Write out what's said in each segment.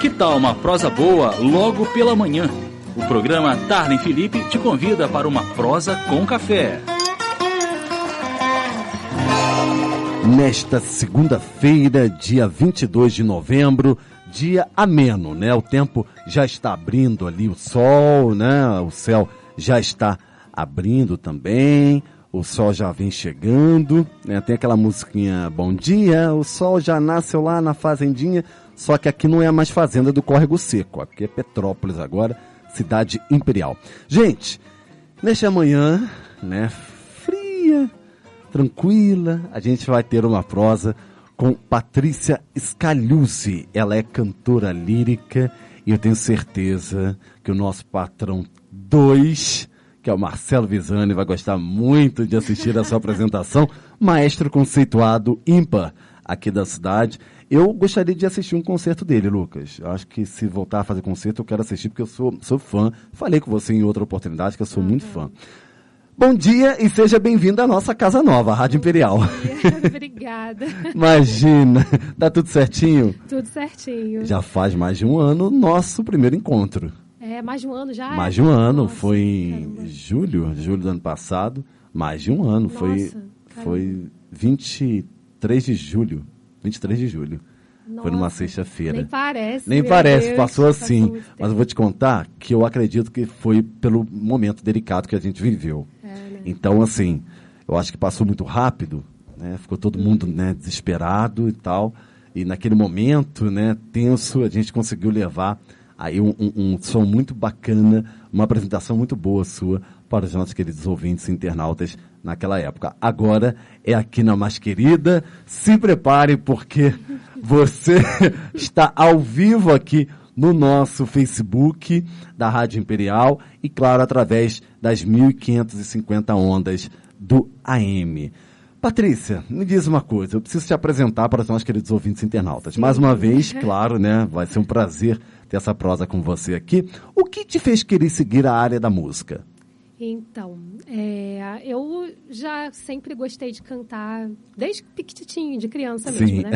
Que tal uma prosa boa logo pela manhã? O programa Tarlen Felipe te convida para uma prosa com café. Nesta segunda-feira, dia 22 de novembro, dia ameno, né? O tempo já está abrindo ali o sol, né? O céu já está abrindo também. O sol já vem chegando, né? Tem aquela musiquinha Bom dia, o sol já nasceu lá na fazendinha, só que aqui não é mais fazenda do Córrego Seco, aqui é Petrópolis agora, cidade imperial. Gente, nesta manhã, né, fria, tranquila, a gente vai ter uma prosa com Patrícia Scaluzzi. Ela é cantora lírica e eu tenho certeza que o nosso patrão 2, que é o Marcelo Visani, vai gostar muito de assistir a sua apresentação. Maestro conceituado ímpar aqui da cidade. Eu gostaria de assistir um concerto dele, Lucas. Eu acho que se voltar a fazer concerto, eu quero assistir porque eu sou, sou fã. Falei com você em outra oportunidade que eu sou muito fã. Bom dia e seja bem-vindo à nossa casa nova, a Rádio Imperial. Obrigada. Imagina, tá tudo certinho? Tudo certinho. Já faz mais de um ano nosso primeiro encontro. É, mais de um ano já? Mais de um ano, Nossa, foi em caramba. julho, julho do ano passado. Mais de um ano, foi, Nossa, foi 23 de julho. 23 de julho. Foi numa Nossa, sexta-feira. Nem parece. Nem parece, Deus, passou assim. muito Mas eu vou te contar que eu acredito que foi pelo momento delicado que a gente viveu. É, né? Então, assim, eu acho que passou muito rápido, né? Ficou todo mundo né, desesperado e tal. E naquele momento, né, tenso, a gente conseguiu levar aí um, um- um som muito bacana, uma apresentação muito boa sua para os nossos queridos ouvintes e internautas naquela época. Agora é aqui na Mais Querida. Se prepare porque você está ao vivo aqui no nosso Facebook da Rádio Imperial e, claro, através das 1550 ondas do AM. Patrícia, me diz uma coisa, eu preciso te apresentar para os nossos queridos ouvintes internautas. Mais uma vez, claro, né? Vai ser um prazer ter essa prosa com você aqui. O que te fez querer seguir a área da música? Então, é, eu já sempre gostei de cantar, desde pequitinho, de criança Sim. mesmo, né?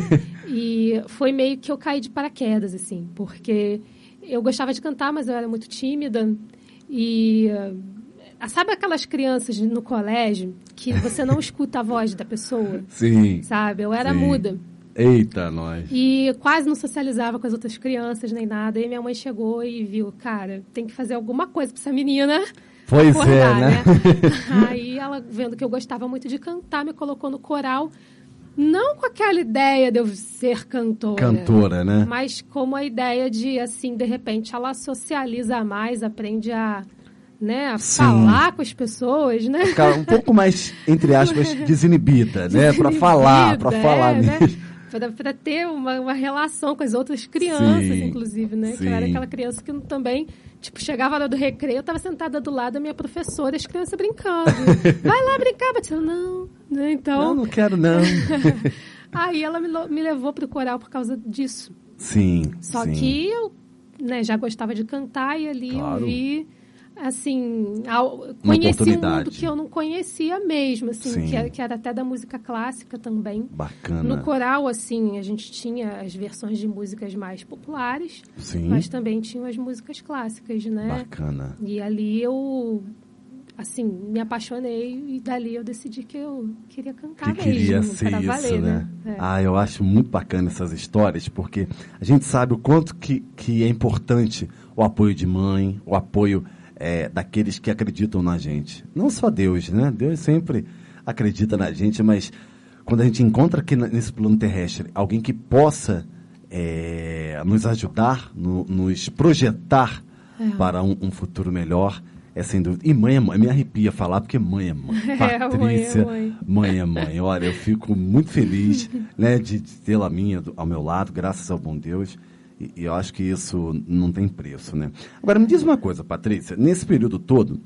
e foi meio que eu caí de paraquedas, assim, porque eu gostava de cantar, mas eu era muito tímida. E ah, sabe aquelas crianças no colégio que você não escuta a voz da pessoa, Sim. sabe? Eu era Sim. muda. Eita, nós. E quase não socializava com as outras crianças nem nada. E minha mãe chegou e viu, cara, tem que fazer alguma coisa pra essa menina Pois acordar, é, né? Aí ela, vendo que eu gostava muito de cantar, me colocou no coral. Não com aquela ideia de eu ser cantora. Cantora, né? Mas como a ideia de, assim, de repente, ela socializa mais, aprende a, né, a Sim. falar com as pessoas, né? Ficar um pouco mais, entre aspas, desinibida, né? Para falar, para Desinibida, falar é, né? mesmo. Para, para ter uma, uma relação com as outras crianças, Sim, inclusive, né? Que eu era sim. aquela criança que também, tipo, chegava a hora do recreio, eu estava sentada do lado da minha professora as crianças brincando. Vai lá brincar, Batista. Não, né? Então, Não, não quero não. aí ela me, me levou para o coral por causa disso. Sim, Só sim. que eu né, já gostava de cantar e ali Claro. eu vi, assim, ao- conheci um mundo que eu não conhecia mesmo, assim, Sim. que era, que era até da música clássica também. Bacana. No coral, assim, a gente tinha as versões de músicas mais populares, Sim, mas também tinham as músicas clássicas, né? bacana. E ali eu, assim, me apaixonei e dali eu decidi que eu queria cantar que queria mesmo, ser para isso, valer, né? É. Ah, eu acho muito bacana essas histórias, porque a gente sabe o quanto que, que é importante o apoio de mãe, o apoio é, daqueles que acreditam na gente. Não só Deus, né? Deus sempre acredita na gente, mas quando a gente encontra aqui nesse plano terrestre alguém que possa é, nos ajudar, no- nos projetar É. para um, um futuro melhor, é sem dúvida. E mãe é mãe, me arrepia falar porque mãe é mãe. É, mãe é Patrícia, mãe. Mãe é mãe. Olha, eu fico muito feliz né, de, de tê-la minha do- ao meu lado, graças ao bom Deus. E, eu acho que isso não tem preço, né? Agora, me diz uma coisa, Patrícia. Nesse período todo...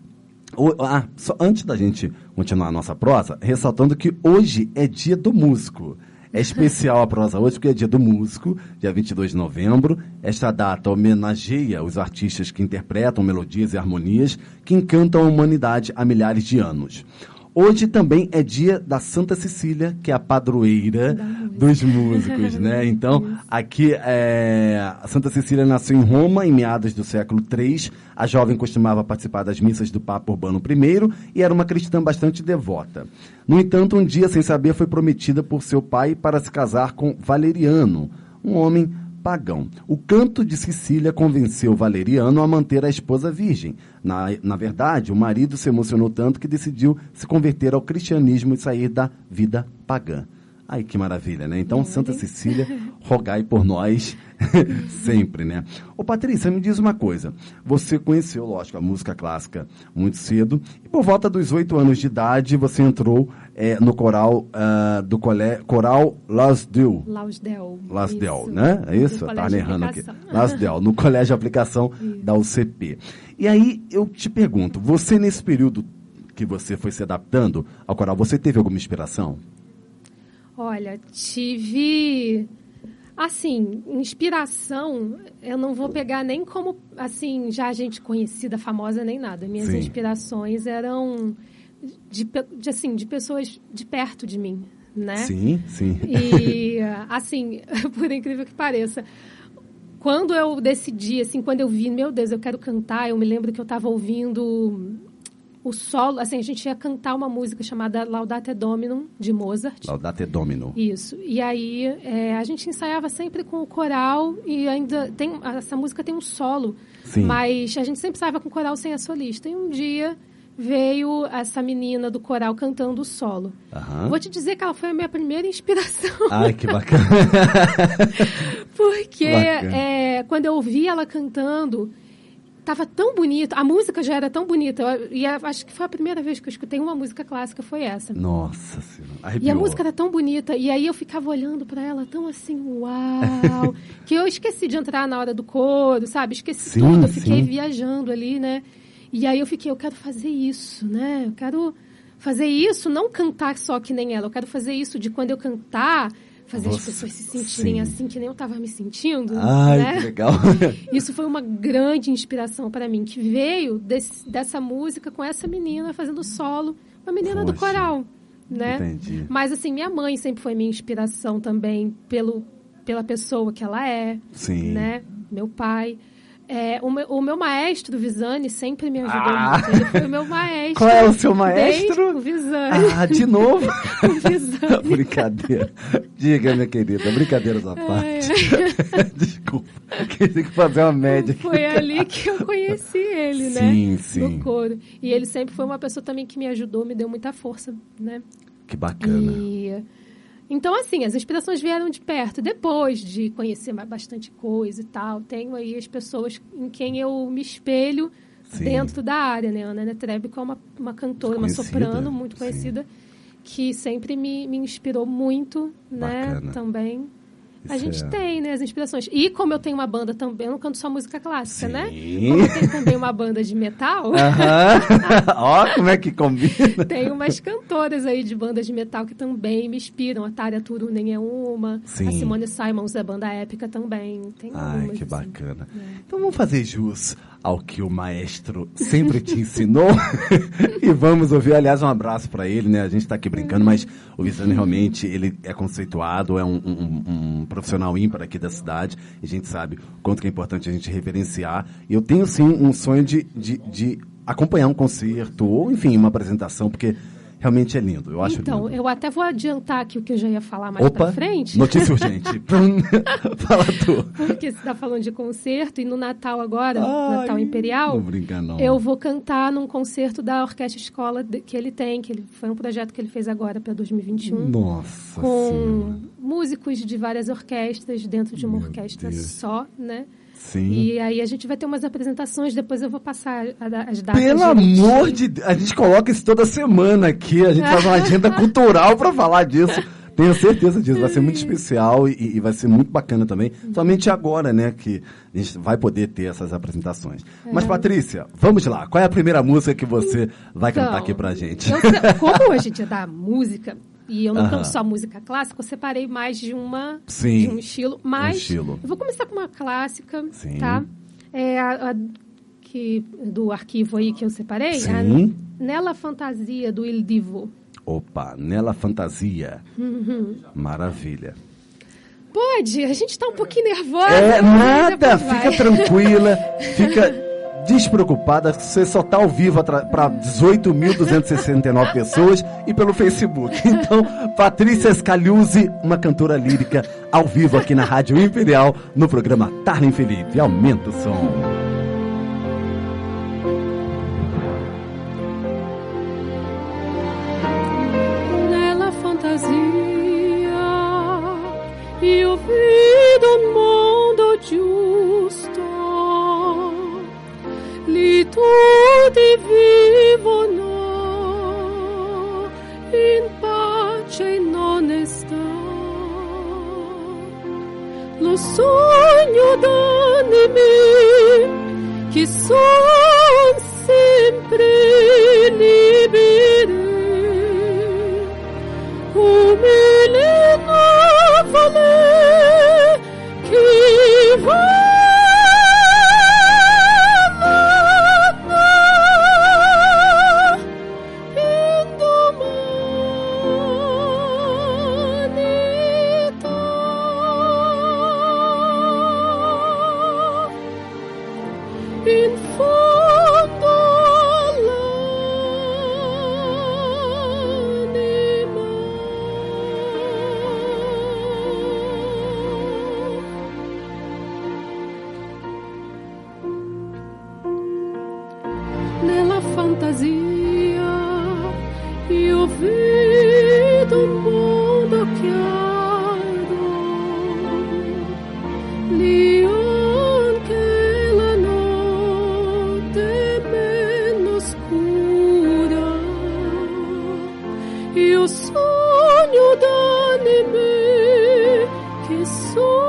ah, só antes da gente continuar a nossa prosa, ressaltando que hoje é dia do músico. É especial a prosa hoje porque é dia do músico, dia 22 de novembro. Esta data homenageia os artistas que interpretam melodias e harmonias que encantam a humanidade há milhares de anos. Hoje também é dia da Santa Cecília, que é a padroeira dos músicos, né? Então, aqui, é, a Santa Cecília nasceu em Roma em meados do século III. A jovem costumava participar das missas do Papa Urbano I e era uma cristã bastante devota. No entanto, um dia, sem saber, foi prometida por seu pai para se casar com Valeriano, um homem pagão. O canto de Sicília convenceu Valeriano a manter a esposa virgem. Na, na verdade, o marido se emocionou tanto que decidiu se converter ao cristianismo e sair da vida pagã. Ai, que maravilha, né? Então, Santa Cecília, rogai por nós sempre, né? Ô, Patrícia, me diz uma coisa. Você conheceu, lógico, a música clássica muito cedo e por volta dos oito anos de idade você entrou é, no coral uh, do colé, coral Lasdel. Lausdel. Lasdel, Isso. né? É isso? Tá errando aqui. aplicação. Lasdel, no colégio de aplicação da UCP. E aí eu te pergunto, você nesse período que você foi se adaptando ao coral, você teve alguma inspiração? Olha, tive. Assim, inspiração, eu não vou pegar nem como, assim, já gente conhecida, famosa, nem nada. Minhas Sim. inspirações eram de, de, assim, de pessoas de perto de mim, né? Sim, sim. E, assim, por incrível que pareça, quando eu decidi, assim, quando eu vi, meu Deus, eu quero cantar, eu me lembro que eu estava ouvindo o solo, assim, a gente ia cantar uma música chamada Laudate Dominum, de Mozart. Laudate Domino. Isso. E aí é, a gente ensaiava sempre com o coral e ainda tem essa música tem um solo, Sim. mas a gente sempre ensaiava com o coral sem a solista. E um dia veio essa menina do coral cantando o solo. Aham. Vou te dizer que ela foi a minha primeira inspiração, Ai, que bacana. porque Bacana. é, quando eu ouvi ela cantando Tava tão bonito, a música já era tão bonita. eu- E a- acho que foi a primeira vez que eu escutei uma música clássica, foi essa. Nossa senhora. E Arrepiou. a música era tão bonita, e aí eu ficava olhando pra ela tão assim, uau, que eu esqueci de entrar na hora do coro, sabe? Esqueci Sim, tudo, eu fiquei sim. viajando ali, né? E aí eu fiquei, eu quero fazer isso, né? Eu quero fazer isso, não cantar só que nem ela, eu quero fazer isso de quando eu cantar, fazer as Você- pessoas se sentirem sim. assim que nem eu tava me sentindo, Ai, né? que legal. Isso foi uma grande inspiração para mim, que veio desse- dessa música com essa menina fazendo solo, uma menina do Poxa. coral, né? Entendi. Mas assim, minha mãe sempre foi minha inspiração também pelo, pela pessoa que ela é, Sim. né? Meu pai. É, o, meu, o meu maestro, Visani, sempre me ajudou Ah! muito. Ele foi o meu maestro. Qual é o seu maestro? O Visani. Ah, de novo? O Visani. Brincadeira. Diga, minha querida. Brincadeiras à parte. Desculpa. Que tem que fazer uma média aqui. Foi ali que eu conheci ele, né? Sim, sim. No coro. E ele sempre foi uma pessoa também que me ajudou, me deu muita força, né? Que bacana. E... Então, assim, as inspirações vieram de perto. Depois de conhecer bastante coisa e tal, tenho aí as pessoas em quem eu me espelho Sim. dentro da área, né? Ana Trebico é uma, uma cantora, uma soprano muito sim. conhecida, que sempre me, me inspirou muito, né? Bacana. A gente é- tem, né, as inspirações. E como eu tenho uma banda também, eu não canto só música clássica, né? Sim. Como eu tenho também uma banda de metal. Ó, como é que combina. tem umas cantoras aí de bandas de metal que também me inspiram. A Tária Turunen é uma, Sim. a Simone Simons é banda épica também. Tem Ai, que assim. bacana. É. Então vamos fazer jus ao que o maestro sempre te ensinou e vamos ouvir, aliás, um abraço para ele, né? A gente está aqui brincando, mas o Visane realmente ele é conceituado, é um, um- um profissional ímpar aqui da cidade e a gente sabe quanto que é importante a gente reverenciar. E eu tenho sim um sonho de, de, de acompanhar um concerto ou, enfim, uma apresentação, porque realmente é lindo. Eu acho Então, lindo. eu até vou adiantar aqui o que eu já ia falar mais Opa, pra frente. notícia urgente. Fala tu. Porque você está falando de concerto e no Natal agora, Ai, Natal Imperial, Não brinca não. eu vou cantar num concerto da Orquestra Escola que ele tem, que ele foi um projeto que ele fez agora para 2021. Nossa com Senhora. músicos de várias orquestras dentro de uma Meu orquestra Deus. só, né? Sim. E aí a gente vai ter umas apresentações, depois eu vou passar a as datas. Pelo amor de Deus, a gente coloca isso toda semana aqui, a gente faz uma agenda cultural para falar disso. Tenho certeza disso, vai ser muito especial e, e vai ser muito bacana também. Somente agora, né, que a gente vai poder ter essas apresentações. É. Mas, Patrícia, vamos lá. Qual é a primeira música que você vai cantar Então, aqui pra gente? eu como hoje é dia da música, e eu não Aham. canto só música clássica, eu separei mais de uma Sim, de um estilo. Mas estilo. eu vou começar com uma clássica, Sim. tá? É a, a que, do arquivo aí que eu separei. Sim. A Nela Fantasia, do Il Divo. Opa, Nela Fantasia. Maravilha. Pode, a gente está um pouquinho nervosa. É, nada, fica tranquila, fica despreocupada, você só está ao vivo para 18.269 pessoas e pelo Facebook. Então, Patrícia Scaliuzzi, uma cantora lírica, ao vivo aqui na Rádio Imperial, no programa Tarlen Felipe. Aumenta o som. Io sogno d'anime che sono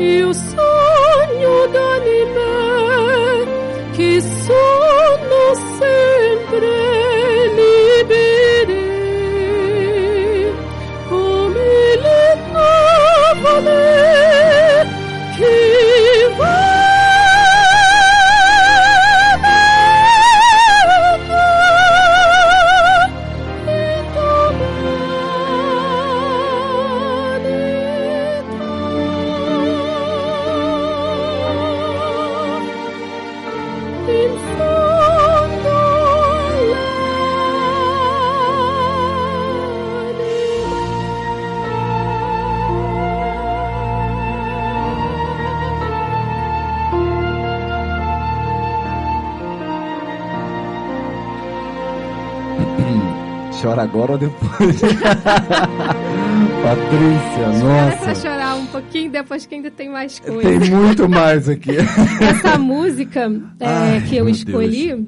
Io sogno d'anime che sono sempre agora ou depois? Patrícia, Começa a nossa. chorar um pouquinho depois que ainda tem mais coisa. Tem muito mais aqui. Essa música é, Ai, que eu escolhi,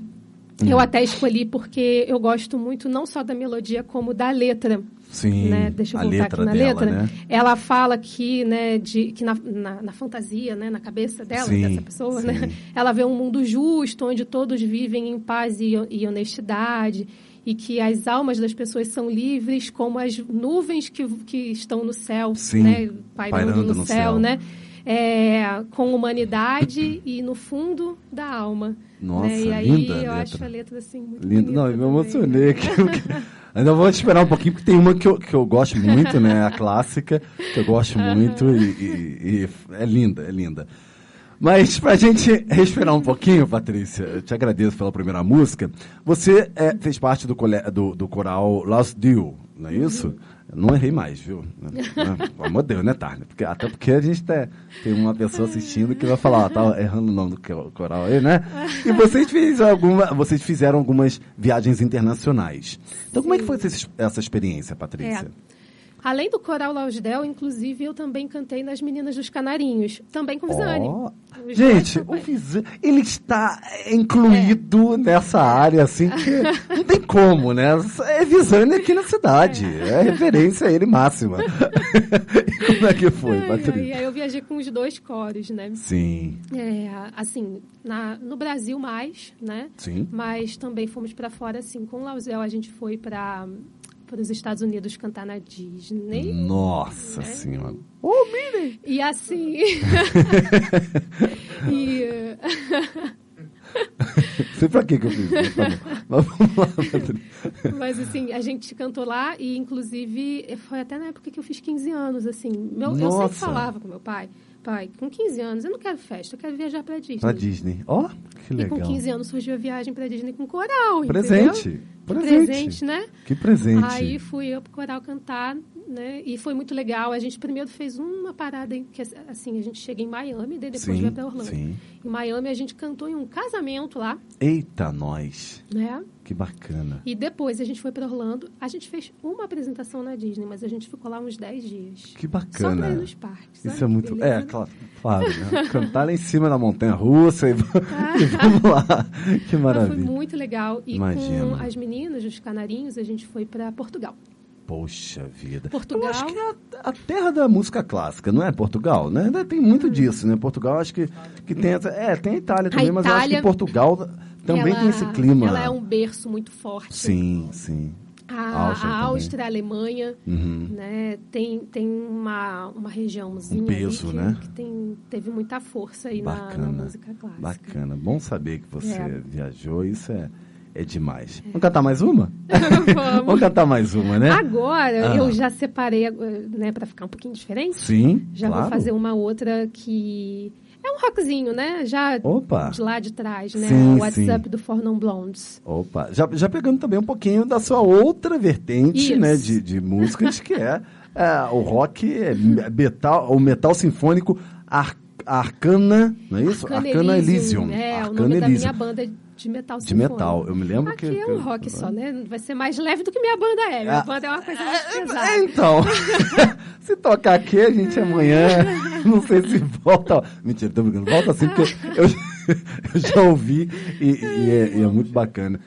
eu até escolhi porque eu gosto muito não só da melodia, como da letra. Sim, né? Deixa eu a voltar letra aqui na dela, letra. né? Ela fala que, né, de, que na, na, na fantasia, né, na cabeça dela, Sim, dessa pessoa, sim. né, ela vê um mundo justo, onde todos vivem em paz e, e honestidade. E que as almas das pessoas são livres como as nuvens que, que estão no céu, Sim, né? Pairando, pairando no, no céu, céu. né? É, com humanidade e no fundo da alma. Nossa, né? E aí linda eu letra. acho a letra assim muito Lindo. Não, eu me também, emocionei né? aqui. Ainda vou esperar um pouquinho, porque tem uma que eu, que eu gosto muito, né? A clássica, que eu gosto muito e, e- e é linda, é linda. Mas pra gente respirar um pouquinho, Patrícia, eu te agradeço pela primeira música. Você é, fez parte do, do, do coral Lost Deal, não é isso? Não errei mais, viu? Pelo amor de Deus, né, Tarna? Porque, até porque a gente tá- tem uma pessoa assistindo que vai falar, ó, tá errando o nome do co- coral aí, né? E vocês, fez alguma, vocês fizeram algumas viagens internacionais. Então, como é que foi essa, essa experiência, Patrícia? É. Além do coral Lausdel, inclusive, eu também cantei nas Meninas dos Canarinhos, também com Visane. Ó. Os Gente, o também. Visan, ele está incluído nessa área, assim, que não tem como, né? É Visane aqui na cidade. É, referência a ele máxima. e como é que foi, Patrícia? aí eu viajei com os dois coros, né? Sim, É, assim, na, no Brasil mais, né? sim. Mas também fomos para fora, assim. Com o Lausel a gente foi para para os Estados Unidos cantar na Disney. Nossa É. senhora. E assim. e, Sei pra que que eu fiz, mas tá. Mas vamos lá, Patrícia. mas assim, a gente cantou lá e inclusive foi até na época que eu fiz 15 anos, assim. Meu, eu sempre falava com meu pai, pai, com 15 anos eu não quero festa, eu quero viajar para Disney. Pra Disney. Ó, que E legal. com 15 anos surgiu a viagem para Disney com coral, Presente. entendeu? Presente. Presente, né? Que presente. Aí fui eu pro coral cantar, né? E foi muito legal. A gente primeiro fez uma parada em que assim, a gente chega em Miami, daí depois Sim, vai para Orlando. sim. Em Miami a gente cantou em um casamento lá, Eita, nós. né? Que bacana. E depois a gente foi para Orlando. A gente fez uma apresentação na Disney, mas a gente ficou lá uns 10 dias. Que Só pra bacana. ir nos parques. Isso é muito. Beleza, É, né? claro, claro né? Cantar lá em cima da montanha russa e, e vamos lá. Que Mas foi maravilha. muito legal. E Imagino. com as meninas, os canarinhos, a gente foi para Portugal. Poxa vida. Portugal. Eu acho que é a, a terra da música clássica, não é Portugal, né? Tem muito disso, né? Portugal acho que, que tem essa. É, tem a Itália também, mas eu acho que Portugal também Ela- tem esse clima. Ela é um berço muito forte. Sim, sim. A, Áustria a. Áustria, a Alemanha, Uhum. né, tem, tem uma, uma regiãozinha Um peso, que, né? que tem, teve muita força aí na, na música clássica. Bacana. Bom saber que você É. viajou, isso é, é demais. Vamos cantar mais uma? Vamos. Vamos cantar mais uma, né? Agora Ah. eu já separei, né, para ficar um pouquinho diferente. Sim, Já claro. vou fazer uma outra que é um rockzinho, né? Já Opa. de lá de trás, né? Sim, o WhatsApp sim. do For Non Blondes. Opa, já, já pegando também um pouquinho da sua outra vertente, Isso. né, de, de músicas, que é, é, o rock, é, metal, o metal sinfônico ar, Arcana, não é isso? Arcana, Elysium. É, o Arcana nome da Elysium. minha banda de metal De sinfônico. metal, eu me lembro Aqui que... é que- um rock só, né? Vai ser mais leve do que minha banda é. Minha Ah, banda é uma coisa mais É, pesada. então, se tocar aqui, a gente amanhã, não sei se volta. Mentira, tô brincando, volta assim, porque eu, eu já ouvi e, e é, e é muito bacana.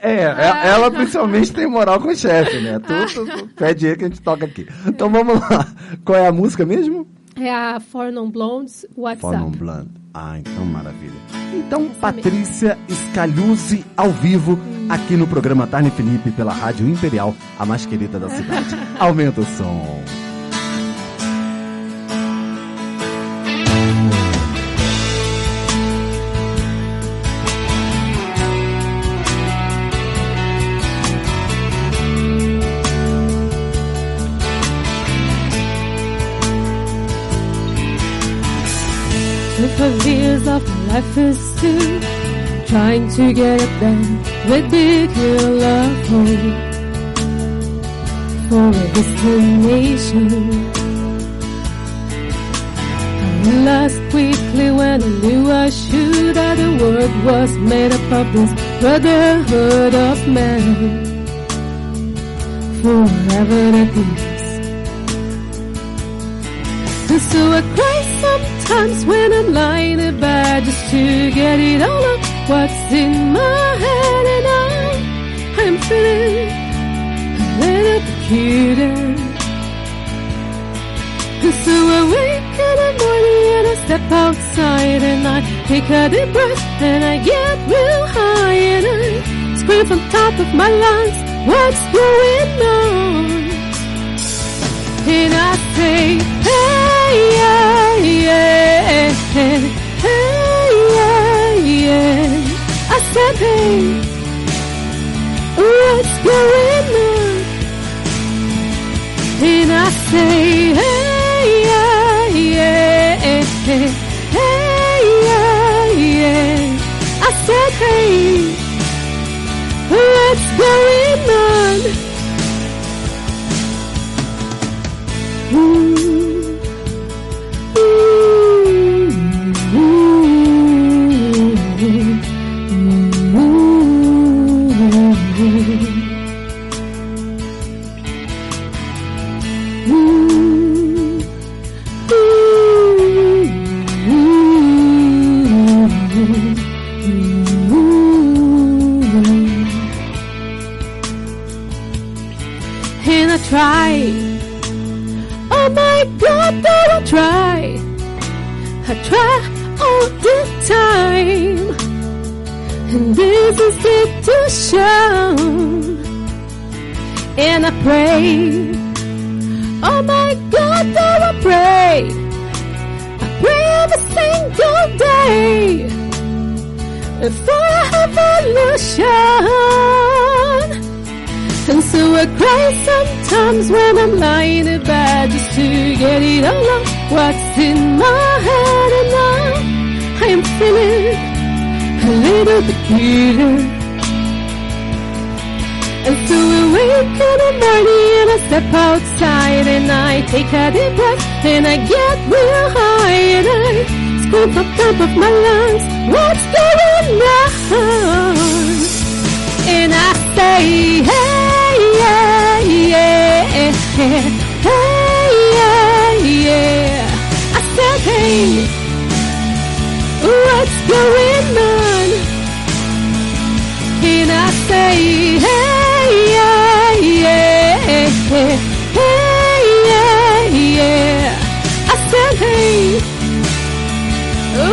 É, é, ela principalmente tem moral com o chefe, né? Tu, tu, tu pede aí que a gente toca aqui. Então vamos lá. Qual é a música mesmo? É a For Non Blondes WhatsApp. For Non Blonde. Ah, então maravilha. Então, Patrícia Scaluzzi ao vivo, aqui no programa Tarne Felipe, pela Rádio Imperial, a mais querida da cidade. Aumenta o som. Twelve years of life is still trying to get it done with big of hope for a destination. Realized quickly when I knew I should that the world was made up of this brotherhood of men forever at peace. And so I cry sometimes when I'm lying in bed just to get it all out what's in my head and I, I'm feeling a little peculiar. So I wake in the morning and I step outside and I take a deep breath and I get real high and I scream from top of my lungs, what's going on? And I say, hey, yeah, yeah, yeah, yeah. I said, what's going on? And I say, hey. I said, what's going on? And I try Oh my God, that I try. I try all the time. And this is it to show. And I pray. Oh my God, that I pray. I pray every single day. For evolution. And so I cry sometimes when I'm lying in bed just to get it all out what's in my head and now I am feeling a little bit cuter. And so I wake in the morning and I step outside and I take a deep breath and I get real high and I scream from top of my lungs, what's going on? And I say, hey, yeah, hey, yeah, yeah. I said, hey, what's going on? And I say, hey, yeah, yeah, hey, yeah, yeah. I said, hey,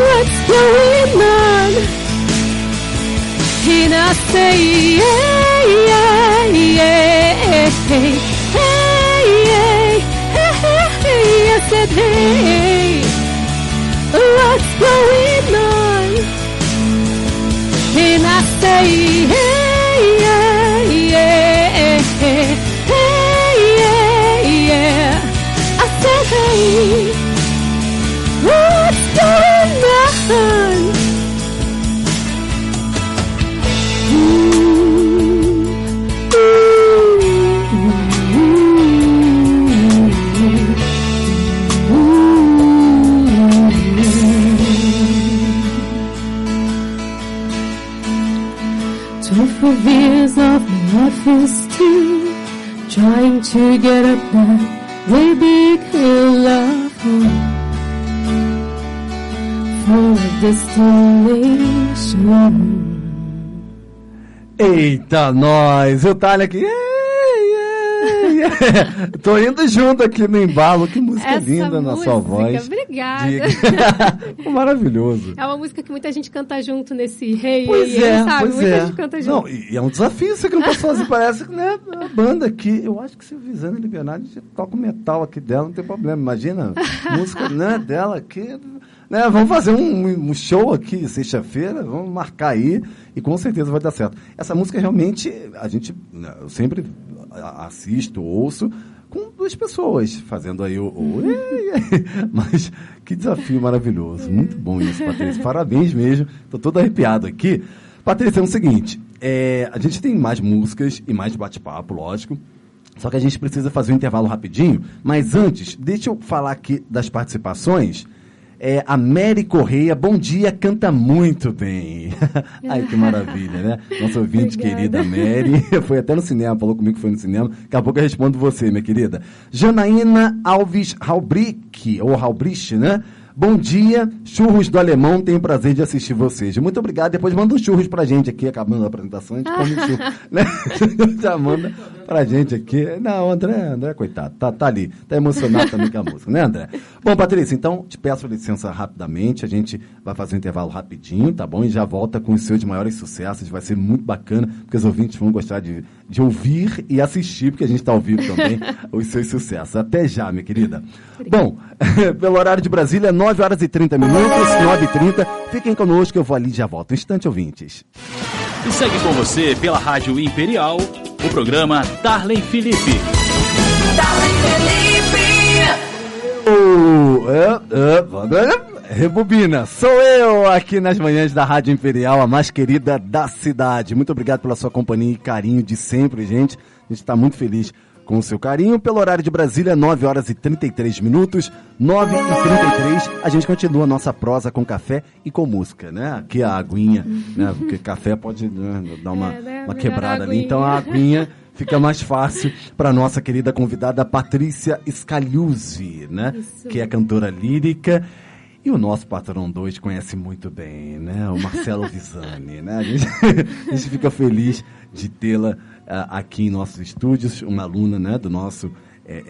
what's going on? And I say, yeah, breakfast still trying to get up that way big hill of home. Full of destination. Eita, nós! E o Thalia aqui. Tô indo junto aqui no embalo. Que música Essa linda na sua música, voz. Obrigada. De- Maravilhoso. É uma música que muita gente canta junto nesse rei, Pois hey, é, sabe? pois muita é. gente canta junto. Não, e e é um desafio você cantar sozinho. Parece que né, a banda aqui. Eu acho que se o Visana Liberdade a gente toca o metal aqui dela, não tem problema. Imagina, música né, dela aqui. Né, vamos fazer um, um show aqui sexta-feira, vamos marcar aí e com certeza vai dar certo. Essa música realmente, a gente, né, eu sempre assisto, ouço com duas pessoas fazendo aí o. o mas que desafio maravilhoso. Muito bom isso, Patrícia. Parabéns mesmo. Estou todo arrepiado aqui. Patrícia, é o seguinte: é, a gente tem mais músicas e mais bate-papo, lógico. Só que a gente precisa fazer um intervalo rapidinho. Mas antes, deixa eu falar aqui das participações. É, a Mary Correia, bom dia, canta muito bem. Ai, que maravilha, né? Nossa ouvinte Obrigada. querida Mary, foi até no cinema, falou comigo que foi no cinema. Daqui a pouco eu respondo você, minha querida. Janaína Alves Halbrick, ou Halbrich, né? Bom dia, churros do alemão, tenho o prazer de assistir vocês. Muito obrigado. Depois manda um churros pra gente aqui, acabando a apresentação, a gente come um churro. né? Já manda pra gente aqui. Não, André, André, coitado, tá, tá ali, tá emocionado também com a música, né, André? Bom, Patrícia, então te peço licença rapidamente, a gente vai fazer um intervalo rapidinho, tá bom? E já volta com os seus maiores sucessos, vai ser muito bacana, porque os ouvintes vão gostar de, de ouvir e assistir, porque a gente está ao vivo também, os seus sucessos. Até já, minha querida. Bom, pelo horário de Brasília, 9 horas e 30 minutos, 9 e 30. Fiquem conosco, eu vou ali e já volto. Um instante, ouvintes. E segue com você pela Rádio Imperial, o programa Darley Felipe. Darley Felipe. Oh, é, é, rebobina, sou eu aqui nas manhãs da Rádio Imperial, a mais querida da cidade. Muito obrigado pela sua companhia e carinho de sempre, gente. A gente está muito feliz com o seu carinho. Pelo horário de Brasília, 9 horas e 33 minutos, 9 e 33. A gente continua a nossa prosa com café e com música, né? Aqui a aguinha, né? Porque café pode né, dar uma, É, né? uma quebrada ali. Então a aguinha fica mais fácil para nossa querida convidada Patrícia Scaliuzzi, né? Isso. Que é cantora lírica. E o nosso patrão 2 conhece muito bem, né? O Marcelo Visani, né? A gente, a gente fica feliz de tê-la aqui em nossos estúdios, uma aluna, né, do nosso é,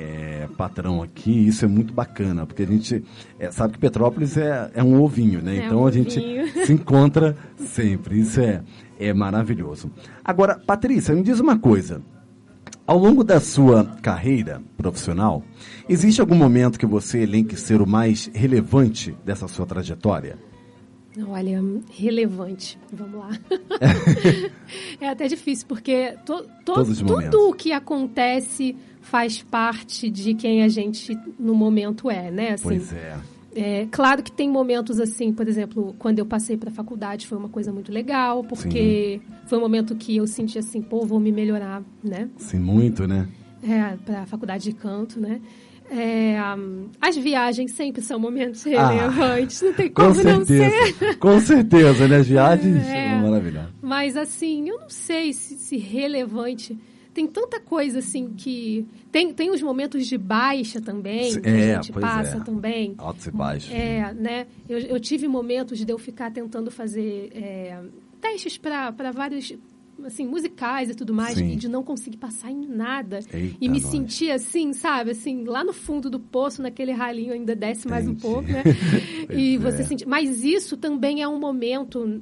é, patrão aqui. Isso é muito bacana, porque a gente é, sabe que Petrópolis é, é um ovinho, né? É então um a gente ovinho. se encontra sempre. Isso é, é maravilhoso. Agora, Patrícia, me diz uma coisa. Ao longo da sua carreira profissional, existe algum momento que você elenque ser o mais relevante dessa sua trajetória? Olha, relevante. Vamos lá. é até difícil, porque to, to- tudo o que acontece faz parte de quem a gente no momento é, né? Assim, Pois é. É, claro que tem momentos assim, por exemplo, quando eu passei para a faculdade foi uma coisa muito legal, porque foi um momento que eu senti assim, pô, vou me melhorar, né? Sim, muito, né? É, para a faculdade de canto, né? É, hum, as viagens sempre são momentos Ah, relevantes, não tem Com como não ser. certeza. Com certeza, né? As viagens É. são maravilhosas. Mas assim, eu não sei se, se relevante. Tem tanta coisa assim que. Tem, tem os momentos de baixa também, Sim, que é, a gente pois passa é. também. Altos e baixos. É, né? Eu, eu tive momentos de eu ficar tentando fazer é, testes para vários assim, musicais e tudo mais, Sim. e de não conseguir passar em nada. Eita, e me nós. sentir assim, sabe, assim, lá no fundo do poço, naquele ralinho ainda desce mais um Entendi. pouco, né? E é. você sentir. Mas isso também é um momento.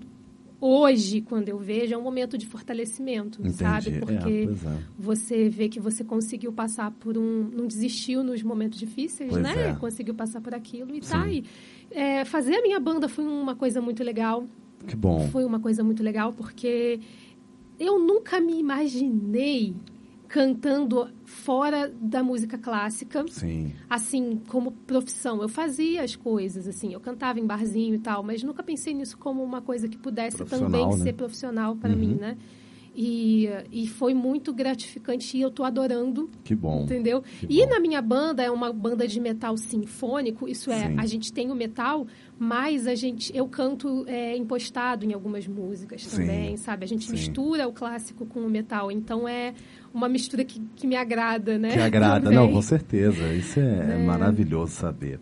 Hoje, quando eu vejo, é um momento de fortalecimento, Entendi. sabe? É, Porque pois é. você vê que você conseguiu passar por um. não desistiu nos momentos difíceis, Pois né? é. Conseguiu passar por aquilo e Sim. tá aí. É, fazer a minha banda foi uma coisa muito legal. Que bom. Foi uma coisa muito legal porque eu nunca me imaginei cantando fora da música clássica Sim. assim, como profissão. Eu fazia as coisas, assim, eu cantava em barzinho e tal, mas nunca pensei nisso como uma coisa que pudesse também né? ser profissional para Uhum. mim, né? E, e foi muito gratificante e eu tô adorando, Que bom. entendeu? Que E bom. na minha banda é uma banda de metal sinfônico, isso é, Sim. a gente tem o metal, mas a gente eu canto é, impostado em algumas músicas Sim. também, sabe? A gente Sim. mistura o clássico com o metal, então é uma mistura que, que me agrada, né? Que agrada. Também. Não, com certeza. Isso é, maravilhoso saber.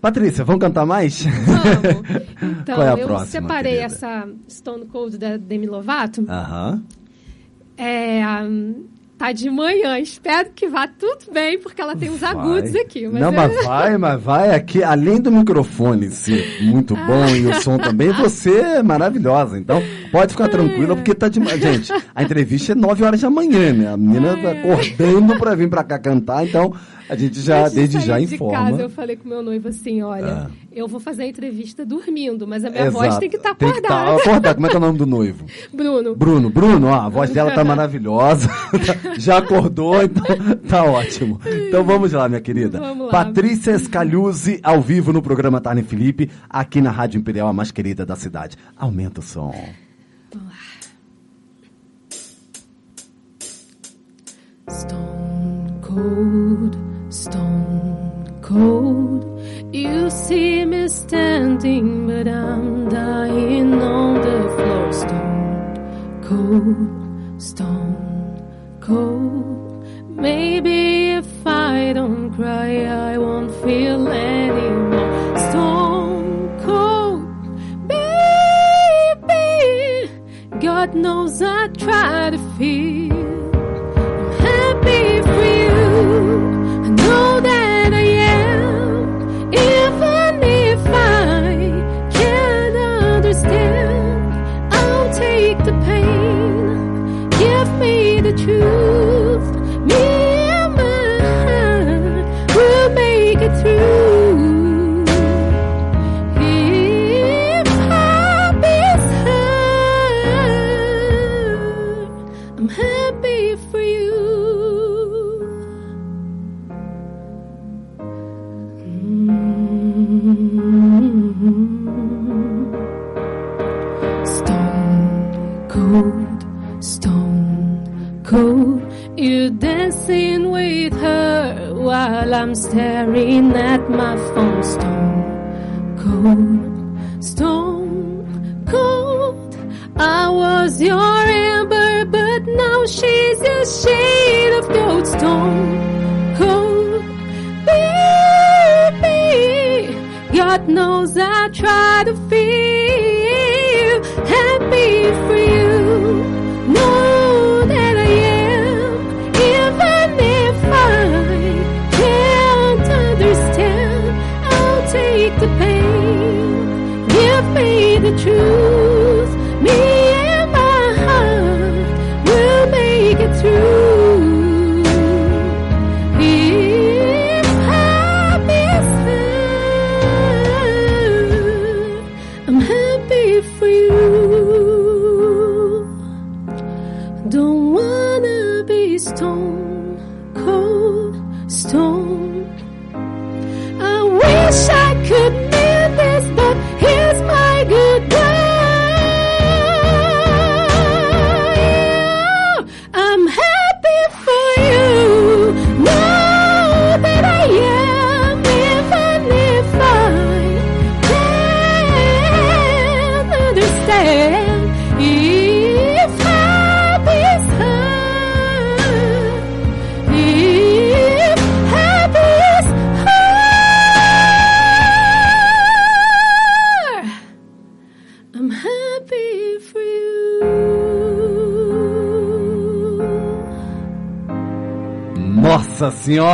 Patrícia, vamos cantar mais? Vamos. Então, Qual é a eu próxima, separei querida? essa Stone Cold da Demi Lovato. Aham. É, hum, tá de manhã. Espero que vá tudo bem, porque ela tem uns Vai. agudos aqui. Mas Não, eu- mas vai, mas vai aqui, além do microfone ser muito bom e o som também, você é maravilhosa. Então, pode ficar tranquila, porque tá demais. Gente, a entrevista é 9 horas da manhã, né? A menina tá acordando pra vir pra cá cantar, então a gente já, Antes desde já de informa. casa, eu falei com meu noivo assim, olha, Ah. eu vou fazer a entrevista dormindo, mas a minha Exato. voz tem que estar Tem que tá acordada. acordada. Como é que é o nome do noivo? Bruno, Bruno, Bruno, ó, a voz dela tá maravilhosa. Já acordou, então tá ótimo. Então vamos lá, minha querida. Vamos lá. Patrícia Scaliuzzi, ao vivo no programa Tarne Felipe, aqui na Rádio Imperial, a mais querida da cidade. Aumenta o som. Stone cold, stone cold. You see me standing, but I'm dying on the floor. Stone cold, stone cold. Maybe if I don't cry, I won't feel anymore. Stone cold, baby. God knows I try to feel.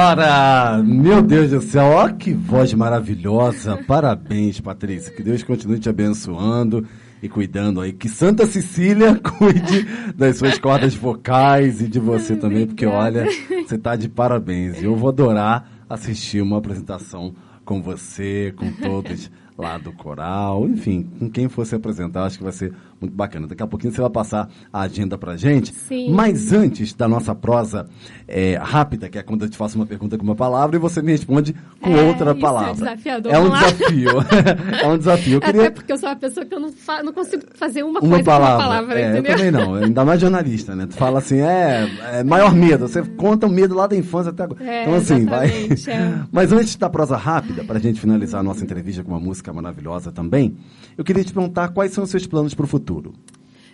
Senhora! Meu Deus do céu, ó que voz maravilhosa! Parabéns, Patrícia. Que Deus continue te abençoando e cuidando aí. Que Santa Cecília cuide das suas cordas vocais e de você também, porque olha, você tá de parabéns. Eu vou adorar assistir uma apresentação com você, com todos lá do coral, enfim, com quem for se apresentar, acho que vai ser muito bacana. Daqui a pouquinho você vai passar a agenda pra gente. Sim. Mas antes da nossa prosa é, rápida, que é quando eu te faço uma pergunta com uma palavra e você me responde com É, outra é palavra. desafiador, É um vamos lá. desafio. é um desafio. Eu Até queria porque eu sou uma pessoa que eu não, fa- não consigo fazer uma, uma coisa palavra. com uma palavra, é, eu entendeu? também não. Ainda mais jornalista, né? Tu fala assim, é, é maior medo. Você conta o medo lá da infância até agora. É, então, assim, vai. é. Mas antes da prosa rápida, para a gente finalizar a nossa entrevista com uma música maravilhosa também, eu queria te perguntar quais são os seus planos para o futuro.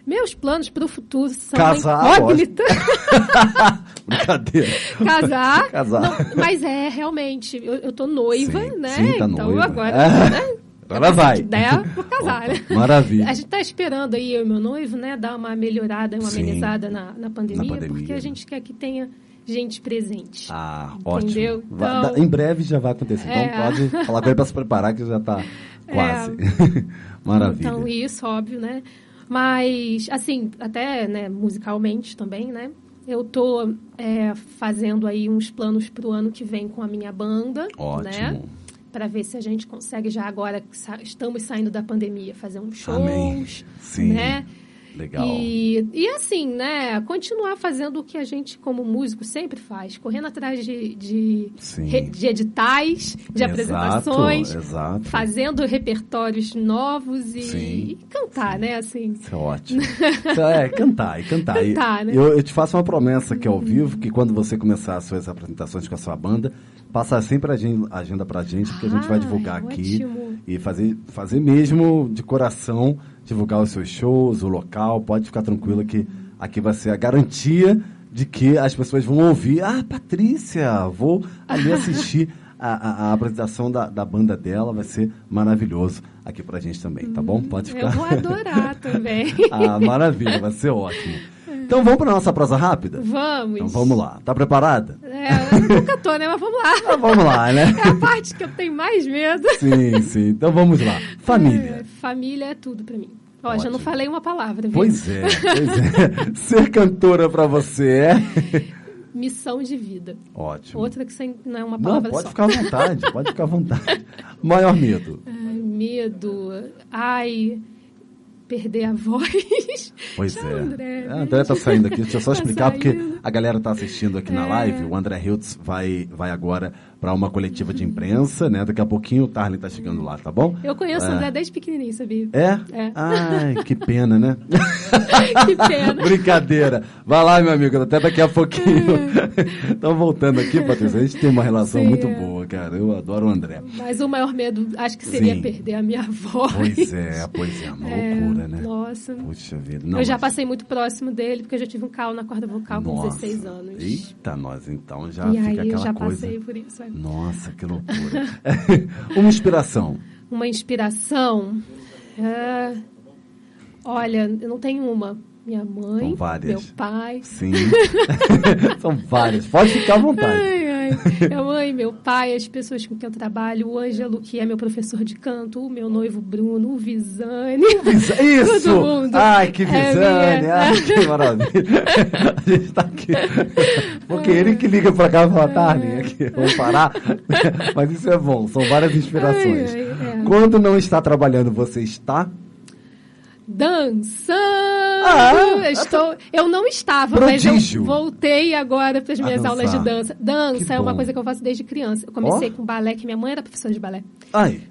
Meus planos para o futuro são Casar, incógnita. Brincadeira. Casar. Casar. Não, mas é, realmente, eu, tô noiva, Sim, né? sim, tá então noiva. agora, É. né? Agora vai. Se der, vou casar, né? Maravilha. A gente tá esperando aí, eu e meu noivo, né, dar uma melhorada, uma Sim. amenizada na, na, pandemia, Na pandemia. porque a gente quer que tenha gente presente. Ah, Entendeu? ótimo. Então- em breve já vai acontecer. Então É. pode falar com ele para se preparar que já está quase. Maravilha. Então, isso, óbvio, né? Mas, assim, até né, musicalmente também, né? Eu tô é, fazendo aí uns planos pro ano que vem com a minha banda, Ótimo. né? Para ver se a gente consegue já agora estamos saindo da pandemia fazer uns shows, Amém. Sim. né? Legal. E, e assim, né? Continuar fazendo o que a gente, como músico, sempre faz. Correndo atrás de, de, Sim. de editais, de Exato, apresentações. exato. Fazendo repertórios novos e, Sim. e cantar, né? Assim. Isso é ótimo. Isso é, cantar e cantar. E Cantar, né? eu, eu te faço uma promessa aqui ao vivo, que quando você começar as suas apresentações com a sua banda, passa sempre a agen- a agenda pra gente, porque a gente vai Ai, divulgar aqui ótimo. e fazer, fazer mesmo de coração, divulgar os seus shows, o local, pode ficar tranquila que aqui vai ser a garantia de que as pessoas vão ouvir, ah, Patrícia, vou ali assistir a, a- a apresentação da, da banda dela, vai ser maravilhoso aqui pra gente também, tá bom? Pode Eu ficar. vou adorar também. Ah, maravilha, vai ser ótimo. Então vamos para nossa prosa rápida? Vamos. Então vamos lá. Tá preparada? É, eu nunca tô, né? Mas vamos lá. Então vamos lá, né? É a parte que eu tenho mais medo. Sim, sim. Então vamos lá. É, Família. família é tudo pra mim. Ó, já Ótimo. não falei uma palavra, viu? Pois é, pois é. Ser cantora para você é Missão de vida. ótimo. Outra que sem, não é uma Não, palavra pode só. ficar à vontade, pode ficar à vontade. Maior medo. Ai, medo. Ai, perder a voz. Pois Tchau, é. André. a André tá saindo aqui, deixa eu só Tá explicar, porque saindo. A galera tá assistindo aqui na É. live, o André Hiltz vai, vai agora para uma coletiva de imprensa, né? Daqui a pouquinho o Tarlin tá chegando lá, tá bom? Eu conheço É. o André desde pequenininho, sabia? É? É. Ai, que pena, né? que pena. Brincadeira. Vai lá, meu amigo, até daqui a pouquinho. Então, voltando aqui, Patrícia, a gente tem uma relação Sim, muito é. boa, cara. Eu adoro o André. Mas o maior medo, acho que seria Sim. perder a minha voz. Pois é, pois é, uma É, loucura, né? Nossa. Puxa vida. Não, eu já mas- passei muito próximo dele, porque eu já tive um calo na corda vocal com Nossa. 16 anos. Eita, nós, então já e fica aí eu aquela já coisa. passei por isso. Nossa, que loucura. uma inspiração. Uma inspiração. é, Olha, eu não tenho uma. Minha mãe, meu pai. Sim. São várias. Pode ficar à vontade. Ai, ai. Minha mãe, meu pai, as pessoas com quem eu trabalho, o Ângelo, que é meu professor de canto, o meu noivo Bruno, o Visane. Visa- Isso! Todo mundo. Ai, que É visane! minha. Ai, que maravilha! A gente tá aqui. Porque ele que liga pra cá e fala, aqui, vamos parar. Mas isso é bom, são várias inspirações. Ai, ai, é. Quando não está trabalhando, você está? Dançando! Ah, Estou, eu não estava, Prodígio. mas eu voltei agora para as minhas aulas de dança. Dança Que é uma bom. coisa que eu faço desde criança. Eu comecei Ó. com balé, que minha mãe era professora de balé. Ai.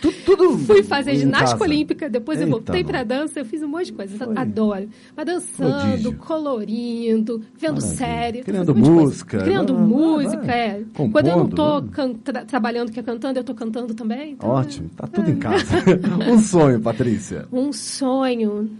Tu- tudo. Fui fazer ginástica casa. olímpica, depois eu Eita, voltei para dança, eu fiz um monte de coisa. Foi. Adoro. Mas dançando, Prodígio. colorindo, vendo Maravilha. série. Criando coisa. música. Criando Vai, música, vai. é. Compondo, Quando eu não tô né? can- tra- trabalhando, que é cantando, eu tô cantando também. então, Ótimo, tá tudo em casa. um sonho, Patrícia. Um sonho.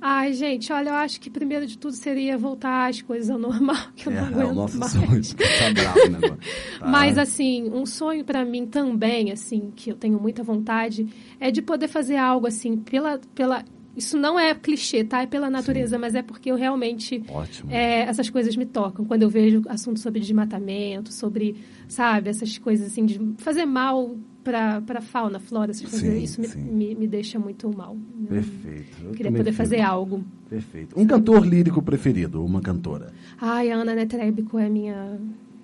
Ai, gente, olha, eu acho que primeiro de tudo seria voltar às coisas ao normal, que eu É, não é aguento o nosso mais. sonho. Tá bravo, né? Tá. Mas assim, um sonho para mim também, assim, que eu tenho muita vontade, é de poder fazer algo assim pela pela isso não é clichê, tá? É pela natureza, mas é porque eu realmente Ótimo. é, essas coisas me tocam. Quando eu vejo assuntos sobre desmatamento, sobre, sabe, essas coisas assim de fazer mal para para fauna, flora, essas coisas, Sim, isso me, me, me deixa muito mal. Perfeito. Eu Queria poder fico- fazer algo. Perfeito. Um cantor lírico preferido, uma cantora. Ai, a Ana Netrebico é minha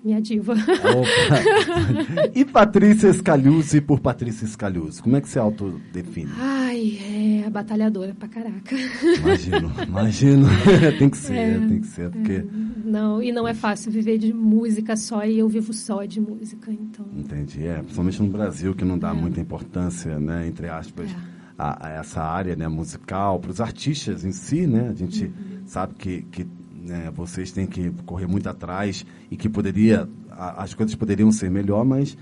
minha diva. Opa. e Patrícia Scaluzzi por Patrícia Scaluzzi. Como é que você autodefine? Ai, é batalhadora pra caraca. Imagino, imagino. tem que ser, É, tem que ser, porque. Não, e não é fácil viver de música só e eu vivo só de música, então. Entendi. É, principalmente no Brasil, que não dá muita importância, né, entre aspas, É. a, a essa área né, musical, para os artistas em si, né? A gente Uhum. sabe que, que né, vocês têm que correr muito atrás e que poderia, a- as coisas poderiam ser melhor, mas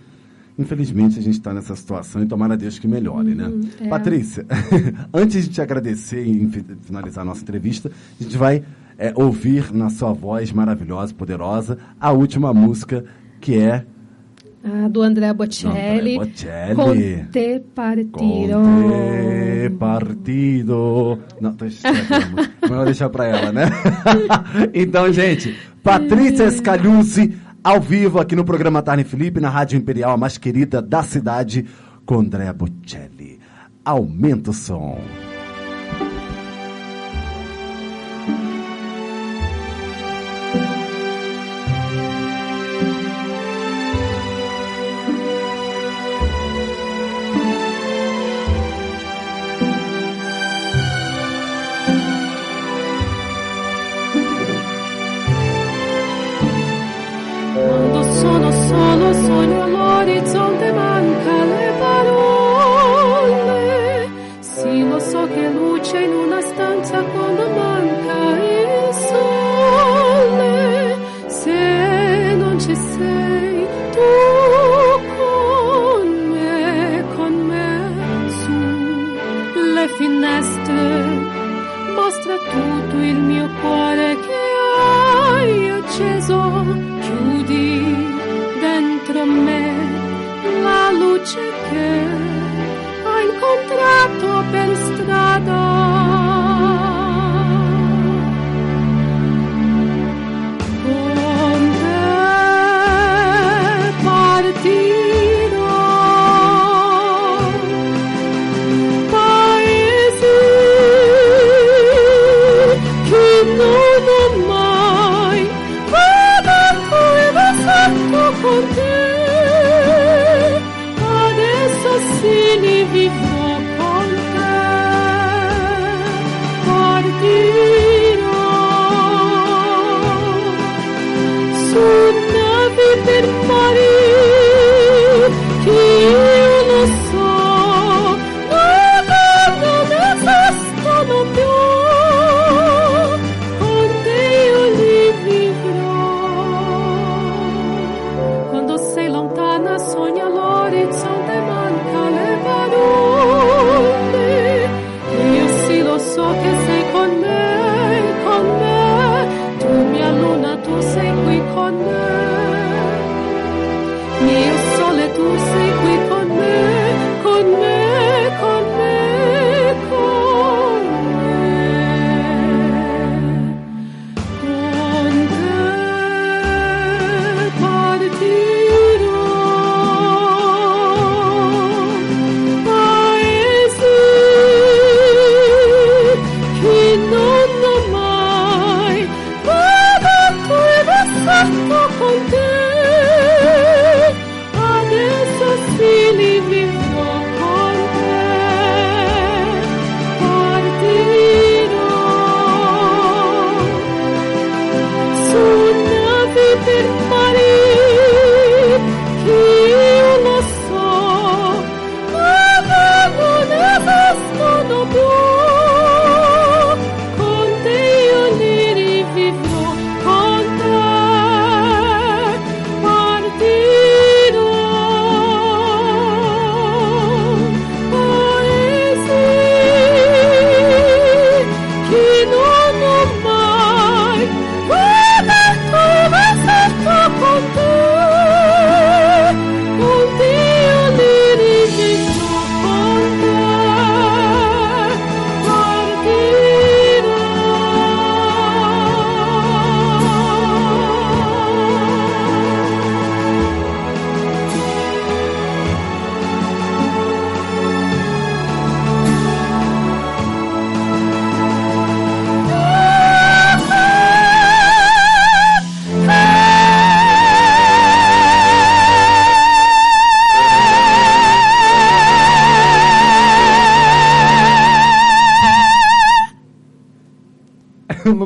infelizmente a gente está nessa situação e tomara a Deus que melhore, né? é. Patrícia, antes de te agradecer e fi- finalizar a nossa entrevista, a gente vai é, ouvir na sua voz maravilhosa, poderosa, a última música que é A do André Bocelli. Andrea Bocelli. Com te partiro. Conte partido. Não, tô. Melhor deixar pra ela, né? então, gente, Patrícia Scaluzzi, ao vivo aqui no programa Tarne Felipe, na Rádio Imperial, a mais querida da cidade, com Andrea Bocelli. Aumenta o som. somebody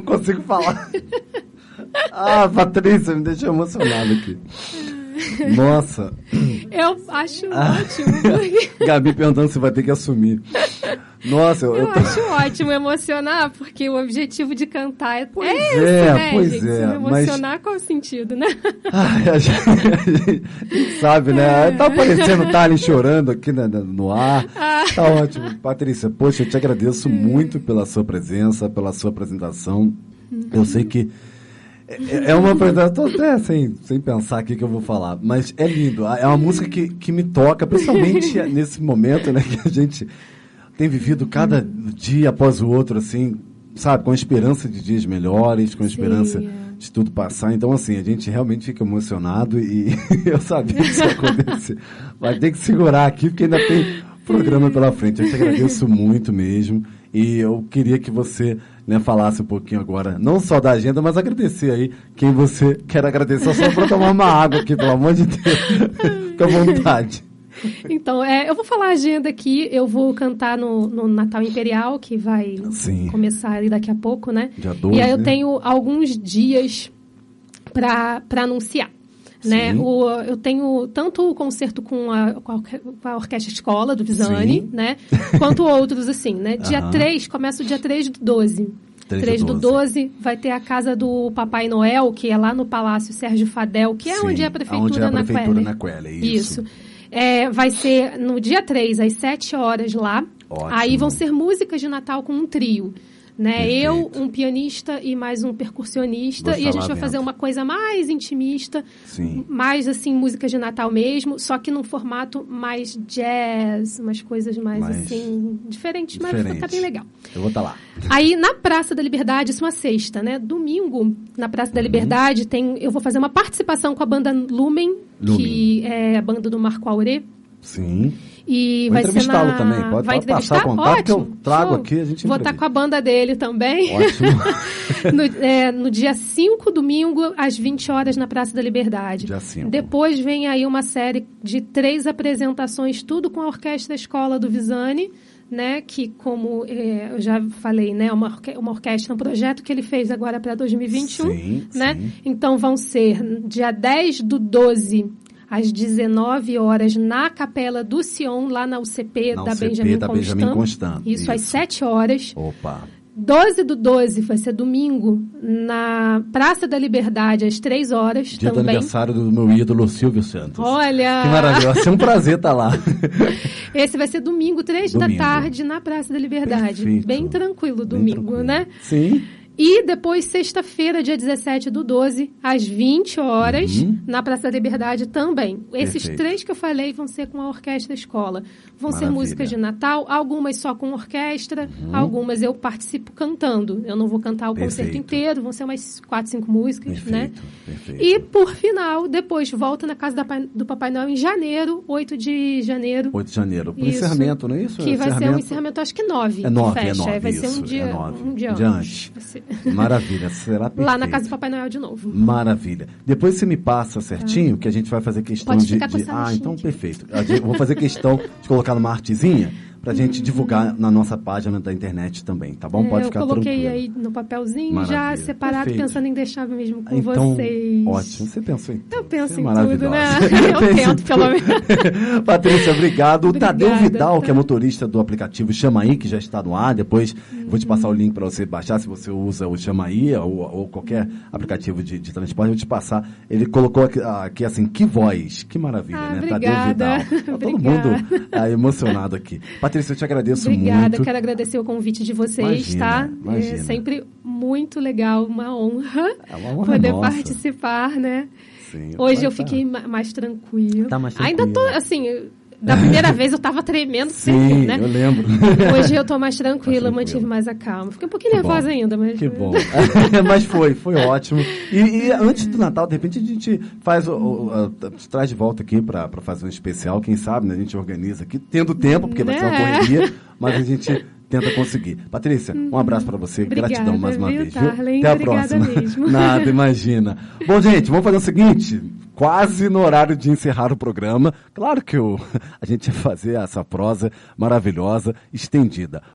consigo falar. ah, Patrícia, me deixou emocionado aqui. Nossa. Eu acho ah. ótimo. Gabi perguntando se vai ter que assumir. Nossa, eu, eu, eu tô... acho ótimo emocionar, porque o objetivo de cantar é, pois é, esse, é, né, pois gente? É, Se emocionar, mas... qual o sentido, né? Ai, a, gente, a gente sabe, né? É. Tá aparecendo o Thalin chorando aqui né, no ar. Ah. Tá ótimo. Patrícia, poxa, eu te agradeço muito pela sua presença, pela sua apresentação. Eu sei que é, é uma apresentação, estou até sem, sem pensar aqui que eu vou falar, mas é lindo. É uma música que, que me toca, principalmente nesse momento, né, que a gente tem vivido cada dia após o outro, assim, sabe, com a esperança de dias melhores, com a esperança Sim, é. de tudo passar. Então, assim, a gente realmente fica emocionado e eu sabia que isso ia acontecer. Vai ter que segurar aqui, porque ainda tem programa pela frente. Eu te agradeço muito mesmo. E eu queria que você né, falasse um pouquinho agora, não só da agenda, mas agradecer aí quem você quer agradecer. Só para tomar uma água aqui, pelo amor de Deus. Fica à vontade. Então, é, eu vou falar a agenda aqui. Eu vou cantar no, no Natal Imperial, que vai Sim. começar ali daqui a pouco, né? Dia 12, e aí eu né? tenho alguns dias para anunciar. Né? O, eu tenho tanto o concerto com a, com a, Orquestra Escola do Visani, Sim. né? Quanto outros, assim, né? Dia uhum. 3, começa o dia 3 do 12. 3, 3 do 12 vai ter a casa do Papai Noel, que é lá no Palácio Sérgio Fadel, que é Sim, onde é a Prefeitura, é a prefeitura na Quelle. Isso. isso. É, vai ser no dia 3, às 7 horas lá. Ótimo. Aí vão ser músicas de Natal com um trio né? Eu, um pianista e mais um percussionista. e a gente vai fazer uma coisa mais intimista, Sim. mais assim, música de Natal mesmo, só que num formato mais jazz, umas coisas mais, mais assim, diferentes, mas Diferente. tá bem legal. Eu vou estar tá lá. Aí, na Praça da Liberdade, isso é uma sexta, né? Domingo, na Praça da uhum. Liberdade, tem, eu vou fazer uma participação com a banda Lumen, Lumen. que é a banda do Marco Aurê. Sim. E Vou vai entrevistá-lo na... também. Pode, vai passar contato Ótimo. que eu trago Show. aqui. A gente Vou estar com a banda dele também. Ótimo. no, é, no dia 5, domingo, às 20 horas, na Praça da Liberdade. Dia 5. Depois vem aí uma série de três apresentações, tudo com a Orquestra Escola do Visani. né, que como é, eu já falei, né, uma, orque uma orquestra, um projeto que ele fez agora para 2021, sim, né? Sim. Então vão ser dia 10 do 12 às 19 horas na Capela do Sion, lá na UCP, na da, UCP Benjamin, da Constant. Benjamin Constant. Isso, Isso, às 7 horas. Opa. 12 do 12 vai ser domingo, na Praça da Liberdade, às 3 horas Dia também. do aniversário do meu ídolo Silvio Santos. Olha! Que maravilha, vai ser um prazer estar lá. Esse vai ser domingo, 3 domingo. da tarde, na Praça da Liberdade. Perfeito. Bem tranquilo domingo, Bem tranquilo. né? Sim. E depois, sexta-feira, dia 17 do 12, às 20 horas, uhum. na Praça da Liberdade também. Esses Perfeito. três que eu falei vão ser com a Orquestra Escola. Vão Maravilha. ser músicas de Natal, algumas só com orquestra, uhum. algumas eu participo cantando. Eu não vou cantar o Perfeito. concerto inteiro, vão ser umas quatro, cinco músicas, Perfeito. né? Perfeito. E, por final, depois volta na casa do Papai Noel em janeiro, 8 de janeiro. 8 de janeiro. Isso. encerramento, não é isso? Que vai ser um encerramento, acho que 9. É 9, fecha. é 9, Vai ser isso, um dia, é nove. um dia, Um dia antes. antes. Maravilha, será perfeito. Lá na casa do Papai Noel de novo. Maravilha. Depois você me passa certinho, que a gente vai fazer questão Pode de. de- Ah, então aqui. perfeito. Gente- Vou fazer questão de colocar numa artezinha pra gente divulgar na nossa página da internet também, tá bom? É, Pode eu ficar coloquei tranquilo. aí no papelzinho, Maravilha. já separado, Perfeito. pensando em deixar mesmo com Então, vocês. ótimo. Você pensou em Eu penso Você é em tudo, né? Eu tento, pelo menos. Patrícia, obrigado. O Obrigada, Tadeu Vidal, tá. que é motorista do aplicativo Chamaí, que já está no ar. Depois eu vou te Uhum. passar o link para você baixar, se você usa o Chamaí ou, ou qualquer aplicativo de, de transporte. Eu vou te passar. Ele colocou aqui, aqui assim, que voz. Que maravilha, Ah, né? obrigada. Tadeu Vidal. Tá todo mundo ah, emocionado aqui. Patrícia, eu te agradeço Obrigada, muito. quero agradecer o convite de vocês, Imagina, tá? imagina. É sempre muito legal, uma honra, É uma honra poder nossa. participar, né? Sim, Hoje eu tá. fiquei ma- mais tranquila. Tá mais Ainda tô, assim, da primeira vez eu tava tremendo Sim, sempre, né? eu lembro. Hoje eu tô mais tranquila, Mais tranquila. mantive mais a calma. Fiquei um pouquinho Que bom. nervosa ainda, mas... Que bom. Mas foi, foi ótimo. E, e antes do Natal, de repente, a gente faz o, o- a- traz de volta aqui para fazer um especial, quem sabe, né? A gente organiza aqui, tendo tempo, porque vai ser uma Né? correria, mas a gente tenta conseguir. Patrícia, um abraço para você, Obrigada, gratidão mais uma viu, vez. Tarlen? Até a Obrigada próxima. mesmo. Nada, imagina. Bom, gente, vamos fazer o seguinte. Quase no horário de encerrar o programa. Claro que o, a gente ia fazer essa prosa maravilhosa, estendida.